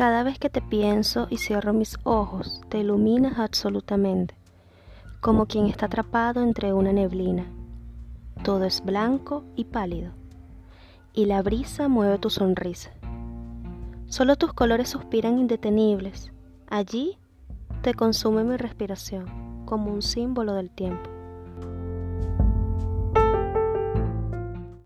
Cada vez que te pienso y cierro mis ojos, te iluminas absolutamente, como quien está atrapado entre una neblina. Todo es blanco y pálido, y la brisa mueve tu sonrisa. Solo tus colores suspiran indetenibles. Allí te consume mi respiración, como un símbolo del tiempo.